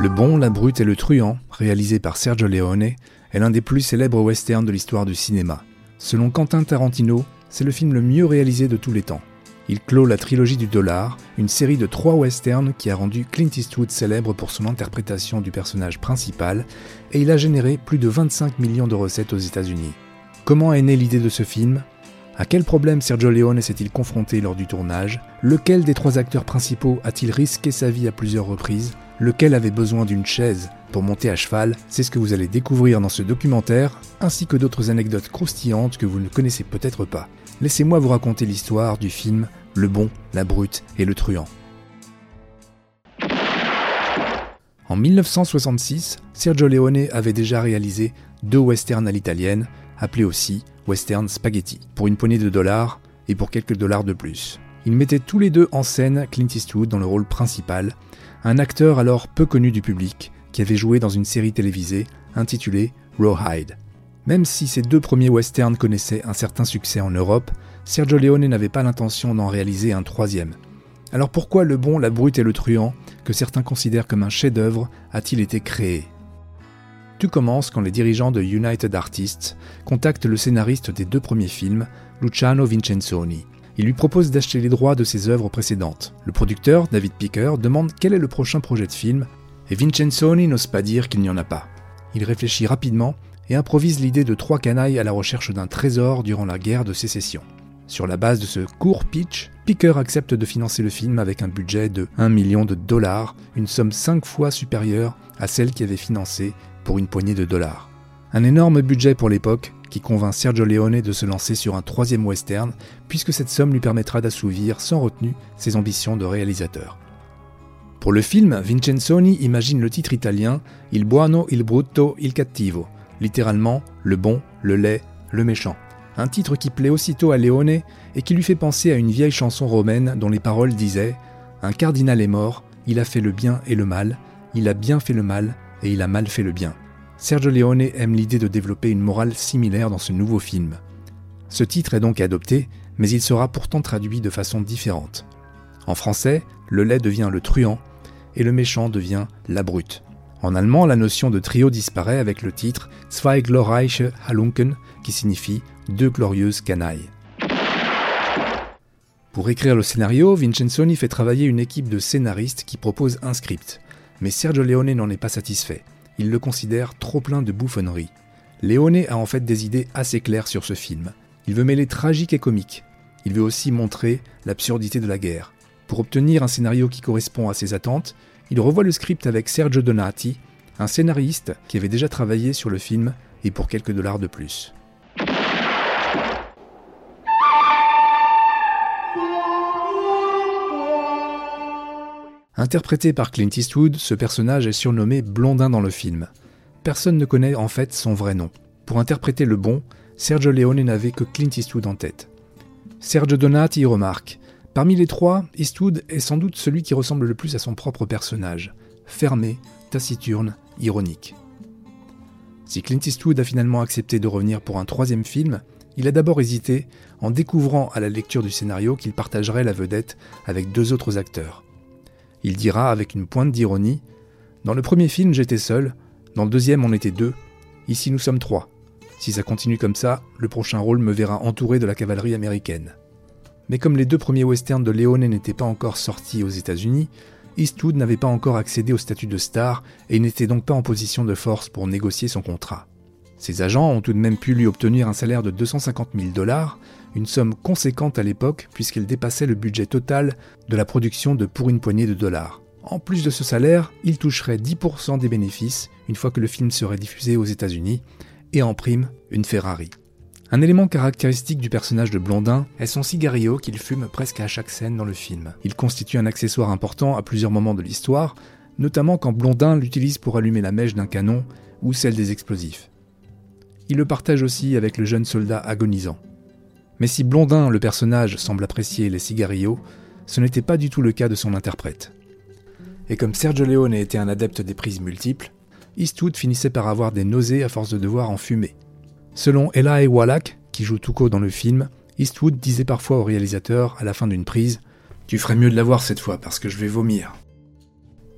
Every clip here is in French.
Le Bon, la Brute et le Truand, réalisé par Sergio Leone, est l'un des plus célèbres westerns de l'histoire du cinéma. Selon Quentin Tarantino, c'est le film le mieux réalisé de tous les temps. Il clôt la trilogie du dollar, une série de trois westerns qui a rendu Clint Eastwood célèbre pour son interprétation du personnage principal, et il a généré plus de 25 millions de recettes aux États-Unis. Comment est née l'idée de ce film? À quel problème Sergio Leone s'est-il confronté lors du tournage? Lequel des trois acteurs principaux a-t-il risqué sa vie à plusieurs reprises? Lequel avait besoin d'une chaise pour monter à cheval C'est ce que vous allez découvrir dans ce documentaire, ainsi que d'autres anecdotes croustillantes que vous ne connaissez peut-être pas. Laissez-moi vous raconter l'histoire du film le bon, la brute et le truand. En 1966, Sergio Leone avait déjà réalisé deux westerns à l'italienne, appelés aussi western spaghetti, pour une poignée de dollars et pour quelques dollars de plus. Ils mettaient tous les deux en scène Clint Eastwood dans le rôle principal, un acteur alors peu connu du public qui avait joué dans une série télévisée intitulée Rawhide. Même si ces deux premiers westerns connaissaient un certain succès en Europe, Sergio Leone n'avait pas l'intention d'en réaliser un troisième. Alors pourquoi Le Bon, la Brute et le Truand, que certains considèrent comme un chef-d'œuvre, a-t-il été créé? Tout commence quand les dirigeants de United Artists contactent le scénariste des deux premiers films, Luciano Vincenzoni. Il lui propose d'acheter les droits de ses œuvres précédentes. Le producteur, David Picker, demande quel est le prochain projet de film, et Vincenzoni n'ose pas dire qu'il n'y en a pas. Il réfléchit rapidement et improvise l'idée de trois canailles à la recherche d'un trésor durant la guerre de sécession. Sur la base de ce court pitch, Picker accepte de financer le film avec un budget de 1 million de dollars, une somme 5 fois supérieure à celle qui avait financé pour une poignée de dollars. Un énorme budget pour l'époque qui convainc Sergio Leone de se lancer sur un troisième western, puisque cette somme lui permettra d'assouvir sans retenue ses ambitions de réalisateur. Pour le film, Vincenzoni imagine le titre italien Il buono, il brutto, il cattivo, littéralement le bon, le laid, le méchant un titre qui plaît aussitôt à Léone et qui lui fait penser à une vieille chanson romaine dont les paroles disaient Un cardinal est mort, il a fait le bien et le mal, il a bien fait le mal et il a mal fait le bien. Sergio Leone aime l'idée de développer une morale similaire dans ce nouveau film. Ce titre est donc adopté, mais il sera pourtant traduit de façon différente. En français, le lait devient le truand et le méchant devient la brute. En allemand, la notion de trio disparaît avec le titre Zwei glorreiche Halunken, qui signifie deux glorieuses canailles. Pour écrire le scénario, Vincenzoni fait travailler une équipe de scénaristes qui propose un script. Mais Sergio Leone n'en est pas satisfait. Il le considère trop plein de bouffonneries. Leone a en fait des idées assez claires sur ce film. Il veut mêler tragique et comique. Il veut aussi montrer l'absurdité de la guerre. Pour obtenir un scénario qui correspond à ses attentes, il revoit le script avec Sergio Donati, un scénariste qui avait déjà travaillé sur le film et pour quelques dollars de plus. Interprété par Clint Eastwood, ce personnage est surnommé Blondin dans le film. Personne ne connaît en fait son vrai nom. Pour interpréter le bon, Sergio Leone n'avait que Clint Eastwood en tête. Sergio Donati y remarque Parmi les trois, Eastwood est sans doute celui qui ressemble le plus à son propre personnage, fermé, taciturne, ironique. Si Clint Eastwood a finalement accepté de revenir pour un troisième film, il a d'abord hésité en découvrant à la lecture du scénario qu'il partagerait la vedette avec deux autres acteurs. Il dira avec une pointe d'ironie Dans le premier film, j'étais seul, dans le deuxième, on était deux, ici nous sommes trois. Si ça continue comme ça, le prochain rôle me verra entouré de la cavalerie américaine. Mais comme les deux premiers westerns de Leone n'étaient pas encore sortis aux États-Unis, Eastwood n'avait pas encore accédé au statut de star et n'était donc pas en position de force pour négocier son contrat. Ses agents ont tout de même pu lui obtenir un salaire de 250 000 dollars, une somme conséquente à l'époque puisqu'elle dépassait le budget total de la production de Pour une poignée de dollars. En plus de ce salaire, il toucherait 10% des bénéfices une fois que le film serait diffusé aux États-Unis, et en prime, une Ferrari. Un élément caractéristique du personnage de Blondin est son cigario qu'il fume presque à chaque scène dans le film. Il constitue un accessoire important à plusieurs moments de l'histoire, notamment quand Blondin l'utilise pour allumer la mèche d'un canon ou celle des explosifs. Il le partage aussi avec le jeune soldat agonisant. Mais si Blondin, le personnage, semble apprécier les cigarios, ce n'était pas du tout le cas de son interprète. Et comme Sergio Leone était un adepte des prises multiples, Eastwood finissait par avoir des nausées à force de devoir en fumer. Selon Eli Wallach, qui joue Tuco dans le film, Eastwood disait parfois au réalisateur, à la fin d'une prise, Tu ferais mieux de la voir cette fois parce que je vais vomir.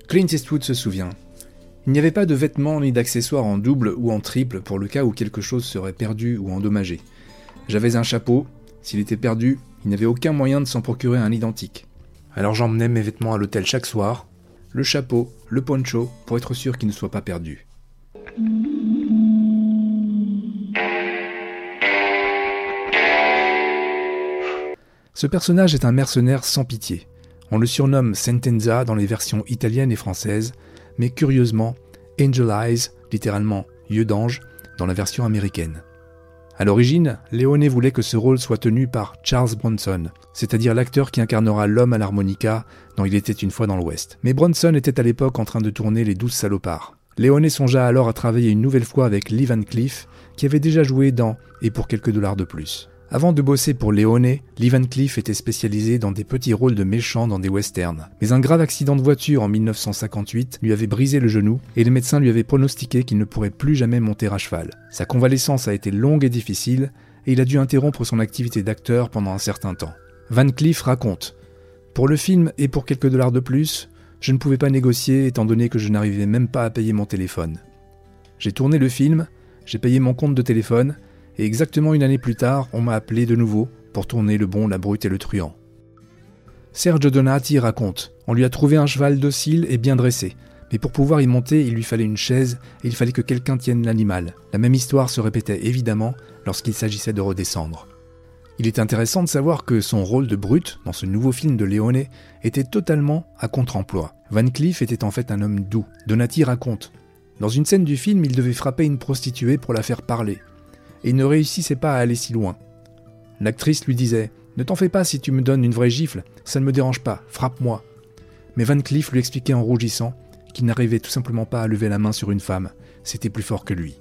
Clint Eastwood se souvient. Il n'y avait pas de vêtements ni d'accessoires en double ou en triple pour le cas où quelque chose serait perdu ou endommagé. J'avais un chapeau, s'il était perdu, il n'y avait aucun moyen de s'en procurer un identique. Alors j'emmenais mes vêtements à l'hôtel chaque soir, le chapeau, le poncho, pour être sûr qu'ils ne soient pas perdus. Ce personnage est un mercenaire sans pitié. On le surnomme Sentenza dans les versions italiennes et françaises, mais curieusement, Angel Eyes, littéralement yeux d'ange, dans la version américaine. À l'origine, Leone voulait que ce rôle soit tenu par Charles Bronson, c'est-à-dire l'acteur qui incarnera l'homme à l'harmonica dans Il était une fois dans l'Ouest. Mais Bronson était à l'époque en train de tourner Les Douze Salopards. Leone songea alors à travailler une nouvelle fois avec Lee Van Cleef, qui avait déjà joué dans Et pour quelques dollars de plus. Avant de bosser pour Leone, Lee Van Cleef était spécialisé dans des petits rôles de méchants dans des westerns. Mais un grave accident de voiture en 1958 lui avait brisé le genou et les médecins lui avaient pronostiqué qu'il ne pourrait plus jamais monter à cheval. Sa convalescence a été longue et difficile et il a dû interrompre son activité d'acteur pendant un certain temps. Van Cleef raconte Pour le film et pour quelques dollars de plus, je ne pouvais pas négocier étant donné que je n'arrivais même pas à payer mon téléphone. J'ai tourné le film, j'ai payé mon compte de téléphone et exactement une année plus tard, on m'a appelé de nouveau pour tourner Le Bon, la Brute et le Truand. Sergio Donati raconte On lui a trouvé un cheval docile et bien dressé, mais pour pouvoir y monter, il lui fallait une chaise et il fallait que quelqu'un tienne l'animal. La même histoire se répétait évidemment lorsqu'il s'agissait de redescendre. Il est intéressant de savoir que son rôle de brute dans ce nouveau film de Leone était totalement à contre-emploi. Van Cleef était en fait un homme doux. Donati raconte Dans une scène du film, il devait frapper une prostituée pour la faire parler et ne réussissait pas à aller si loin. L'actrice lui disait Ne t'en fais pas si tu me donnes une vraie gifle, ça ne me dérange pas, frappe-moi. Mais Van Cleef lui expliquait en rougissant qu'il n'arrivait tout simplement pas à lever la main sur une femme, c'était plus fort que lui.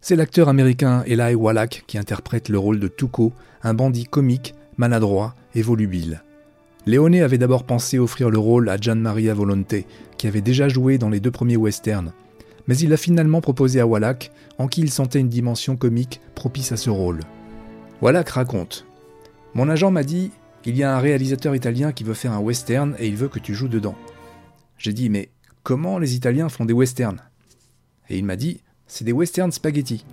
C'est l'acteur américain Eli Wallach qui interprète le rôle de Tuco, un bandit comique, maladroit et volubile. Leone avait d'abord pensé offrir le rôle à Gian Maria Volonte, qui avait déjà joué dans les deux premiers westerns, mais il l'a finalement proposé à Wallach, en qui il sentait une dimension comique propice à ce rôle. Wallach raconte Mon agent m'a dit Il y a un réalisateur italien qui veut faire un western et il veut que tu joues dedans. J'ai dit Mais comment les Italiens font des westerns? Et il m'a dit C'est des westerns spaghetti.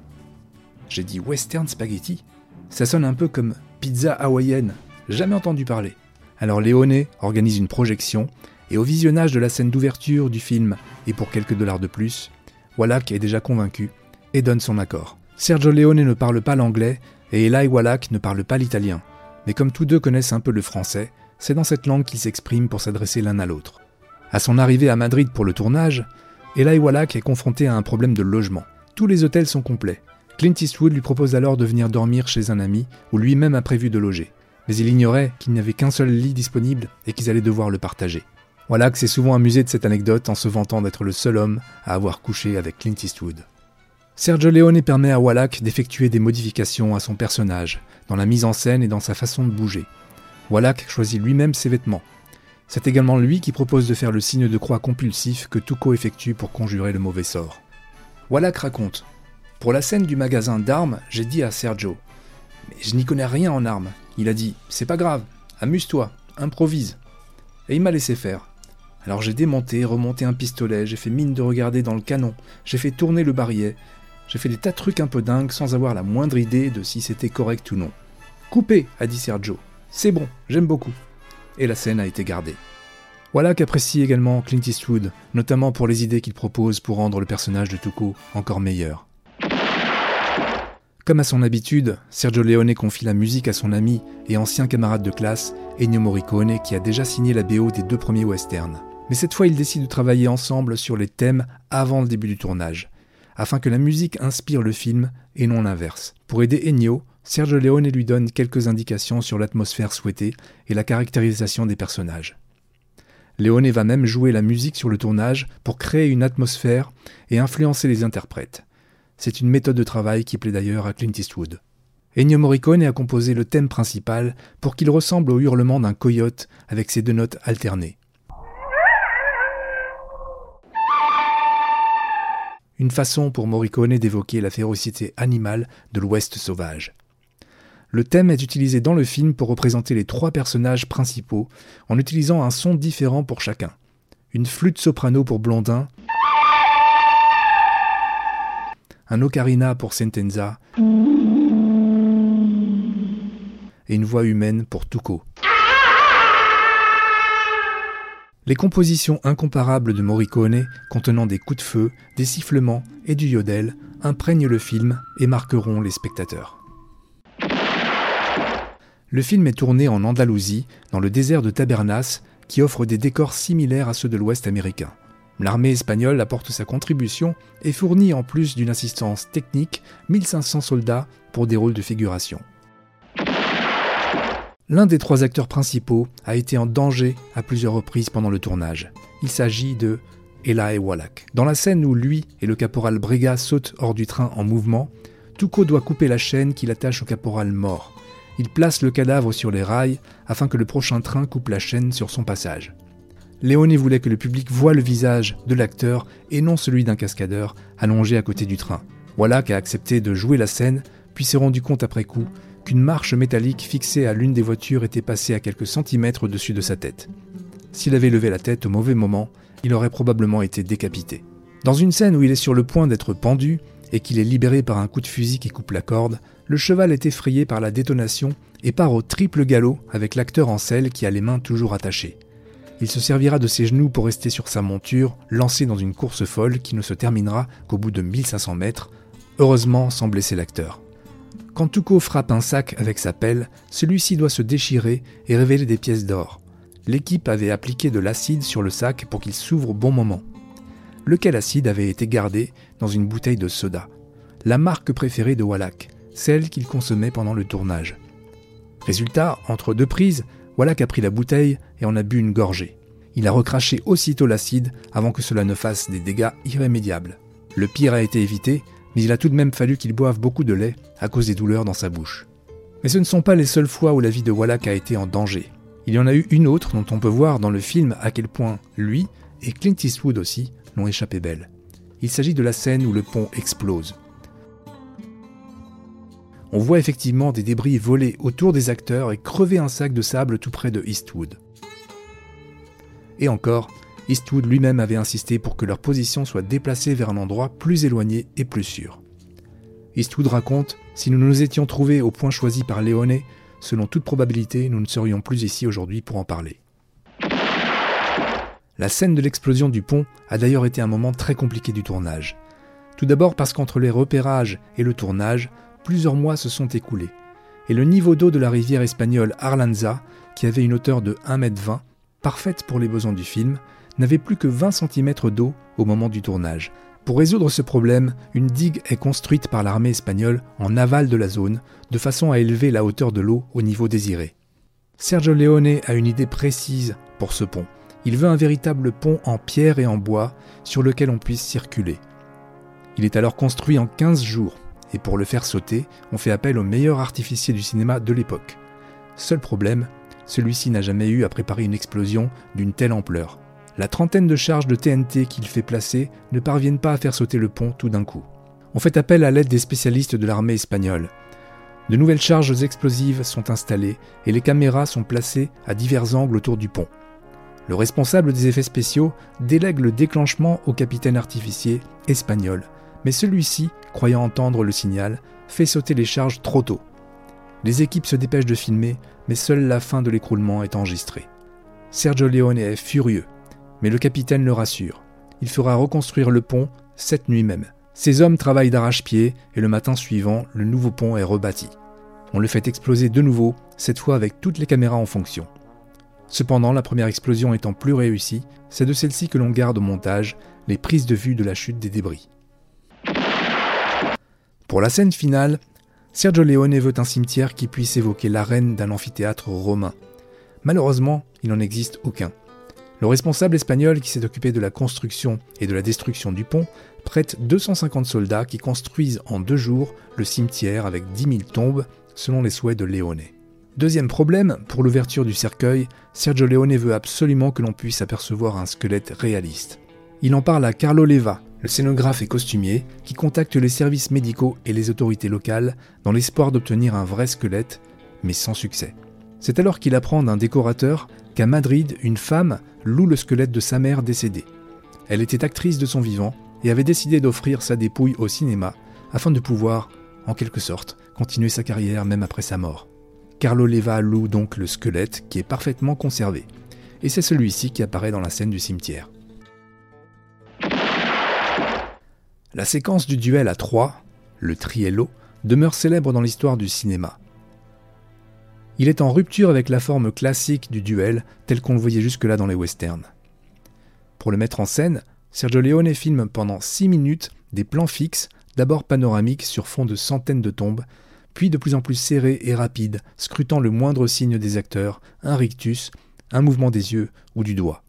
J'ai dit Western spaghetti? Ça sonne un peu comme pizza hawaïenne. Jamais entendu parler. Alors Léoné organise une projection, et au visionnage de la scène d'ouverture du film, et pour quelques dollars de plus, Wallach est déjà convaincu et donne son accord. Sergio Leone ne parle pas l'anglais et Eli Wallach ne parle pas l'italien. Mais comme tous deux connaissent un peu le français, c'est dans cette langue qu'ils s'expriment pour s'adresser l'un à l'autre. À son arrivée à Madrid pour le tournage, Eli Wallach est confronté à un problème de logement. Tous les hôtels sont complets. Clint Eastwood lui propose alors de venir dormir chez un ami où lui-même a prévu de loger mais il ignorait qu'il n'y avait qu'un seul lit disponible et qu'ils allaient devoir le partager. Wallach s'est souvent amusé de cette anecdote en se vantant d'être le seul homme à avoir couché avec Clint Eastwood. Sergio Leone permet à Wallach d'effectuer des modifications à son personnage, dans la mise en scène et dans sa façon de bouger. Wallach choisit lui-même ses vêtements. C'est également lui qui propose de faire le signe de croix compulsif que Tuco effectue pour conjurer le mauvais sort. Wallach raconte Pour la scène du magasin d'armes, j'ai dit à Sergio Mais je n'y connais rien en armes, il a dit C'est pas grave, amuse-toi, improvise. Et il m'a laissé faire. Alors j'ai démonté, remonté un pistolet, j'ai fait mine de regarder dans le canon, j'ai fait tourner le barillet, j'ai fait des tas de trucs un peu dingues sans avoir la moindre idée de si c'était correct ou non. Coupé, a dit Sergio. C'est bon, j'aime beaucoup. Et la scène a été gardée. Voilà qu'apprécie également Clint Eastwood, notamment pour les idées qu'il propose pour rendre le personnage de Tuco encore meilleur. Comme à son habitude, Sergio Leone confie la musique à son ami et ancien camarade de classe, Ennio Morricone, qui a déjà signé la BO des deux premiers westerns. Mais cette fois, ils décident de travailler ensemble sur les thèmes avant le début du tournage, afin que la musique inspire le film et non l'inverse. Pour aider Ennio, Sergio Leone lui donne quelques indications sur l'atmosphère souhaitée et la caractérisation des personnages. Leone va même jouer la musique sur le tournage pour créer une atmosphère et influencer les interprètes. C'est une méthode de travail qui plaît d'ailleurs à Clint Eastwood. Ennio Morricone a composé le thème principal pour qu'il ressemble au hurlement d'un coyote avec ses deux notes alternées. Une façon pour Morricone d'évoquer la férocité animale de l'Ouest sauvage. Le thème est utilisé dans le film pour représenter les trois personnages principaux en utilisant un son différent pour chacun. Une flûte soprano pour Blondin, un ocarina pour Sentenza et une voix humaine pour Tuco. Les compositions incomparables de Morricone, contenant des coups de feu, des sifflements et du yodel, imprègnent le film et marqueront les spectateurs. Le film est tourné en Andalousie, dans le désert de Tabernas, qui offre des décors similaires à ceux de l'Ouest américain. L'armée espagnole apporte sa contribution et fournit en plus d'une assistance technique 1500 soldats pour des rôles de figuration. L'un des trois acteurs principaux a été en danger à plusieurs reprises pendant le tournage. Il s'agit de Eli Wallach. Dans la scène où lui et le caporal Brega sautent hors du train en mouvement, Tuco doit couper la chaîne qui l'attache au caporal mort. Il place le cadavre sur les rails afin que le prochain train coupe la chaîne sur son passage. Léoné voulait que le public voie le visage de l'acteur et non celui d'un cascadeur allongé à côté du train. Wallach a accepté de jouer la scène, puis s'est rendu compte après coup qu'une marche métallique fixée à l'une des voitures était passée à quelques centimètres au-dessus de sa tête. S'il avait levé la tête au mauvais moment, il aurait probablement été décapité. Dans une scène où il est sur le point d'être pendu et qu'il est libéré par un coup de fusil qui coupe la corde, le cheval est effrayé par la détonation et part au triple galop avec l'acteur en selle qui a les mains toujours attachées. Il se servira de ses genoux pour rester sur sa monture, lancé dans une course folle qui ne se terminera qu'au bout de 1500 mètres, heureusement sans blesser l'acteur. Quand Tuco frappe un sac avec sa pelle, celui-ci doit se déchirer et révéler des pièces d'or. L'équipe avait appliqué de l'acide sur le sac pour qu'il s'ouvre au bon moment. Lequel acide avait été gardé dans une bouteille de soda, la marque préférée de Wallach, celle qu'il consommait pendant le tournage. Résultat, entre deux prises, Wallach a pris la bouteille et en a bu une gorgée. Il a recraché aussitôt l'acide avant que cela ne fasse des dégâts irrémédiables. Le pire a été évité, mais il a tout de même fallu qu'il boive beaucoup de lait à cause des douleurs dans sa bouche. Mais ce ne sont pas les seules fois où la vie de Wallach a été en danger. Il y en a eu une autre dont on peut voir dans le film à quel point lui, et Clint Eastwood aussi, l'ont échappé belle. Il s'agit de la scène où le pont explose. On voit effectivement des débris voler autour des acteurs et crever un sac de sable tout près de Eastwood. Et encore, Eastwood lui-même avait insisté pour que leur position soit déplacée vers un endroit plus éloigné et plus sûr. Eastwood raconte Si nous nous étions trouvés au point choisi par Léoné, selon toute probabilité, nous ne serions plus ici aujourd'hui pour en parler. La scène de l'explosion du pont a d'ailleurs été un moment très compliqué du tournage. Tout d'abord parce qu'entre les repérages et le tournage, plusieurs mois se sont écoulés, et le niveau d'eau de la rivière espagnole Arlanza, qui avait une hauteur de 1m20, parfaite pour les besoins du film, n'avait plus que 20 cm d'eau au moment du tournage. Pour résoudre ce problème, une digue est construite par l'armée espagnole en aval de la zone, de façon à élever la hauteur de l'eau au niveau désiré. Sergio Leone a une idée précise pour ce pont. Il veut un véritable pont en pierre et en bois sur lequel on puisse circuler. Il est alors construit en 15 jours, et pour le faire sauter, on fait appel au meilleur artificier du cinéma de l'époque. Seul problème, celui-ci n'a jamais eu à préparer une explosion d'une telle ampleur la trentaine de charges de TNT qu'il fait placer ne parviennent pas à faire sauter le pont tout d'un coup. On fait appel à l'aide des spécialistes de l'armée espagnole. De nouvelles charges explosives sont installées et les caméras sont placées à divers angles autour du pont. Le responsable des effets spéciaux délègue le déclenchement au capitaine artificier espagnol, mais celui-ci, croyant entendre le signal, fait sauter les charges trop tôt. Les équipes se dépêchent de filmer, mais seule la fin de l'écroulement est enregistrée. Sergio Leone est furieux mais le capitaine le rassure. Il fera reconstruire le pont cette nuit même. Ses hommes travaillent d'arrache-pied et le matin suivant, le nouveau pont est rebâti. On le fait exploser de nouveau, cette fois avec toutes les caméras en fonction. Cependant, la première explosion étant plus réussie, c'est de celle-ci que l'on garde au montage les prises de vue de la chute des débris. Pour la scène finale, Sergio Leone veut un cimetière qui puisse évoquer l'arène d'un amphithéâtre romain. Malheureusement, il n'en existe aucun. Le responsable espagnol qui s'est occupé de la construction et de la destruction du pont prête 250 soldats qui construisent en deux jours le cimetière avec 10 000 tombes, selon les souhaits de Leone. Deuxième problème, pour l'ouverture du cercueil, Sergio Leone veut absolument que l'on puisse apercevoir un squelette réaliste. Il en parle à Carlo Leva, le scénographe et costumier, qui contacte les services médicaux et les autorités locales dans l'espoir d'obtenir un vrai squelette, mais sans succès. C'est alors qu'il apprend d'un décorateur qu'à Madrid, une femme loue le squelette de sa mère décédée. Elle était actrice de son vivant et avait décidé d'offrir sa dépouille au cinéma afin de pouvoir, en quelque sorte, continuer sa carrière même après sa mort. Carlo Leva loue donc le squelette qui est parfaitement conservé. Et c'est celui-ci qui apparaît dans la scène du cimetière. La séquence du duel à trois, le triello, demeure célèbre dans l'histoire du cinéma. Il est en rupture avec la forme classique du duel tel qu'on le voyait jusque-là dans les westerns. Pour le mettre en scène, Sergio Leone filme pendant 6 minutes des plans fixes, d'abord panoramiques sur fond de centaines de tombes, puis de plus en plus serrés et rapides, scrutant le moindre signe des acteurs, un rictus, un mouvement des yeux ou du doigt.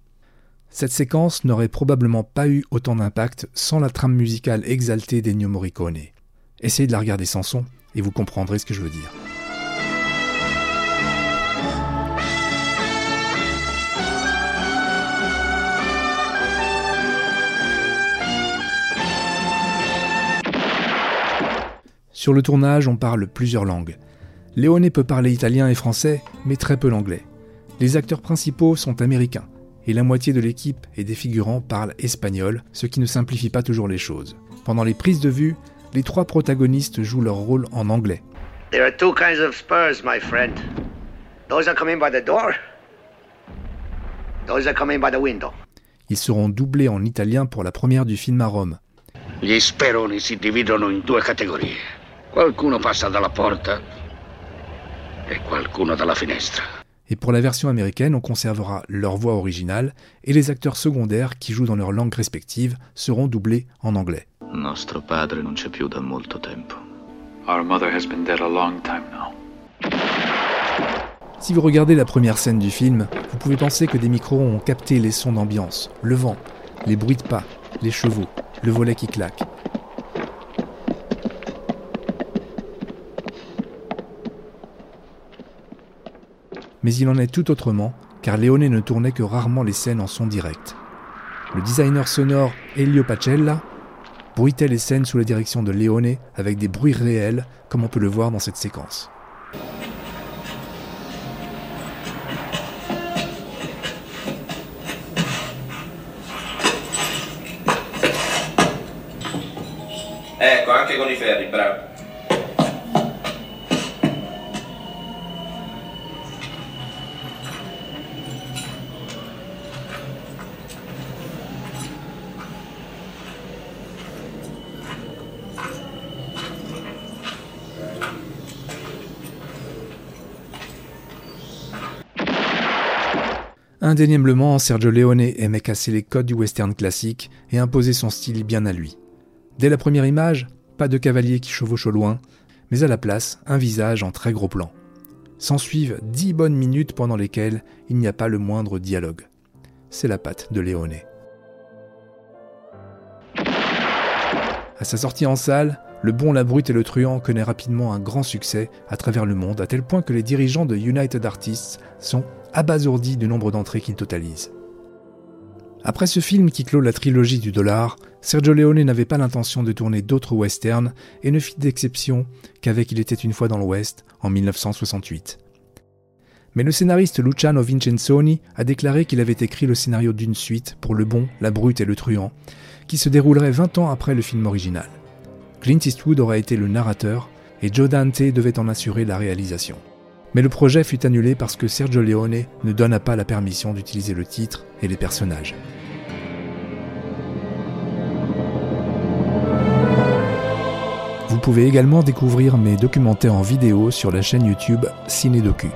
Cette séquence n'aurait probablement pas eu autant d'impact sans la trame musicale exaltée d'Ennio Morricone. Essayez de la regarder sans son et vous comprendrez ce que je veux dire. Sur le tournage, on parle plusieurs langues. Léoné peut parler italien et français, mais très peu l'anglais. Les acteurs principaux sont américains et la moitié de l'équipe et des figurants parlent espagnol, ce qui ne simplifie pas toujours les choses. Pendant les prises de vue, les trois protagonistes jouent leur rôle en anglais. There are two kinds of spurs, my friend. Those are coming by the door. Those are coming by the window. Ils seront doublés en italien pour la première du film à Rome. Gli speroni si dividono in due categorie. Qualcuno passa dalla porta e qualcuno dalla finestra et pour la version américaine, on conservera leur voix originale et les acteurs secondaires qui jouent dans leur langue respective seront doublés en anglais. Nostro padre non c'è più da molto tempo. Our mother has been dead a long time now. Si vous regardez la première scène du film, vous pouvez penser que des micros ont capté les sons d'ambiance, le vent, les bruits de pas, les chevaux, le volet qui claque. Mais il en est tout autrement, car Leone ne tournait que rarement les scènes en son direct. Le designer sonore Elio Pacella bruitait les scènes sous la direction de Leone avec des bruits réels, comme on peut le voir dans cette séquence. Indéniablement, Sergio Leone aimait casser les codes du western classique et imposer son style bien à lui. Dès la première image, pas de cavalier qui chevauche au loin, mais à la place, un visage en très gros plan. S'ensuivent dix bonnes minutes pendant lesquelles il n'y a pas le moindre dialogue. C'est la patte de Leone. À sa sortie en salle, le bon, la brute et le truand connaît rapidement un grand succès à travers le monde, à tel point que les dirigeants de United Artists sont abasourdi du nombre d'entrées qu'il totalise. Après ce film qui clôt la trilogie du dollar, Sergio Leone n'avait pas l'intention de tourner d'autres westerns et ne fit d'exception qu'avec Il était une fois dans l'Ouest en 1968. Mais le scénariste Luciano Vincenzoni a déclaré qu'il avait écrit le scénario d'une suite pour Le Bon, la Brute et le Truand, qui se déroulerait 20 ans après le film original. Clint Eastwood aurait été le narrateur et Joe Dante devait en assurer la réalisation. Mais le projet fut annulé parce que Sergio Leone ne donna pas la permission d'utiliser le titre et les personnages. Vous pouvez également découvrir mes documentaires en vidéo sur la chaîne YouTube Cinédocu.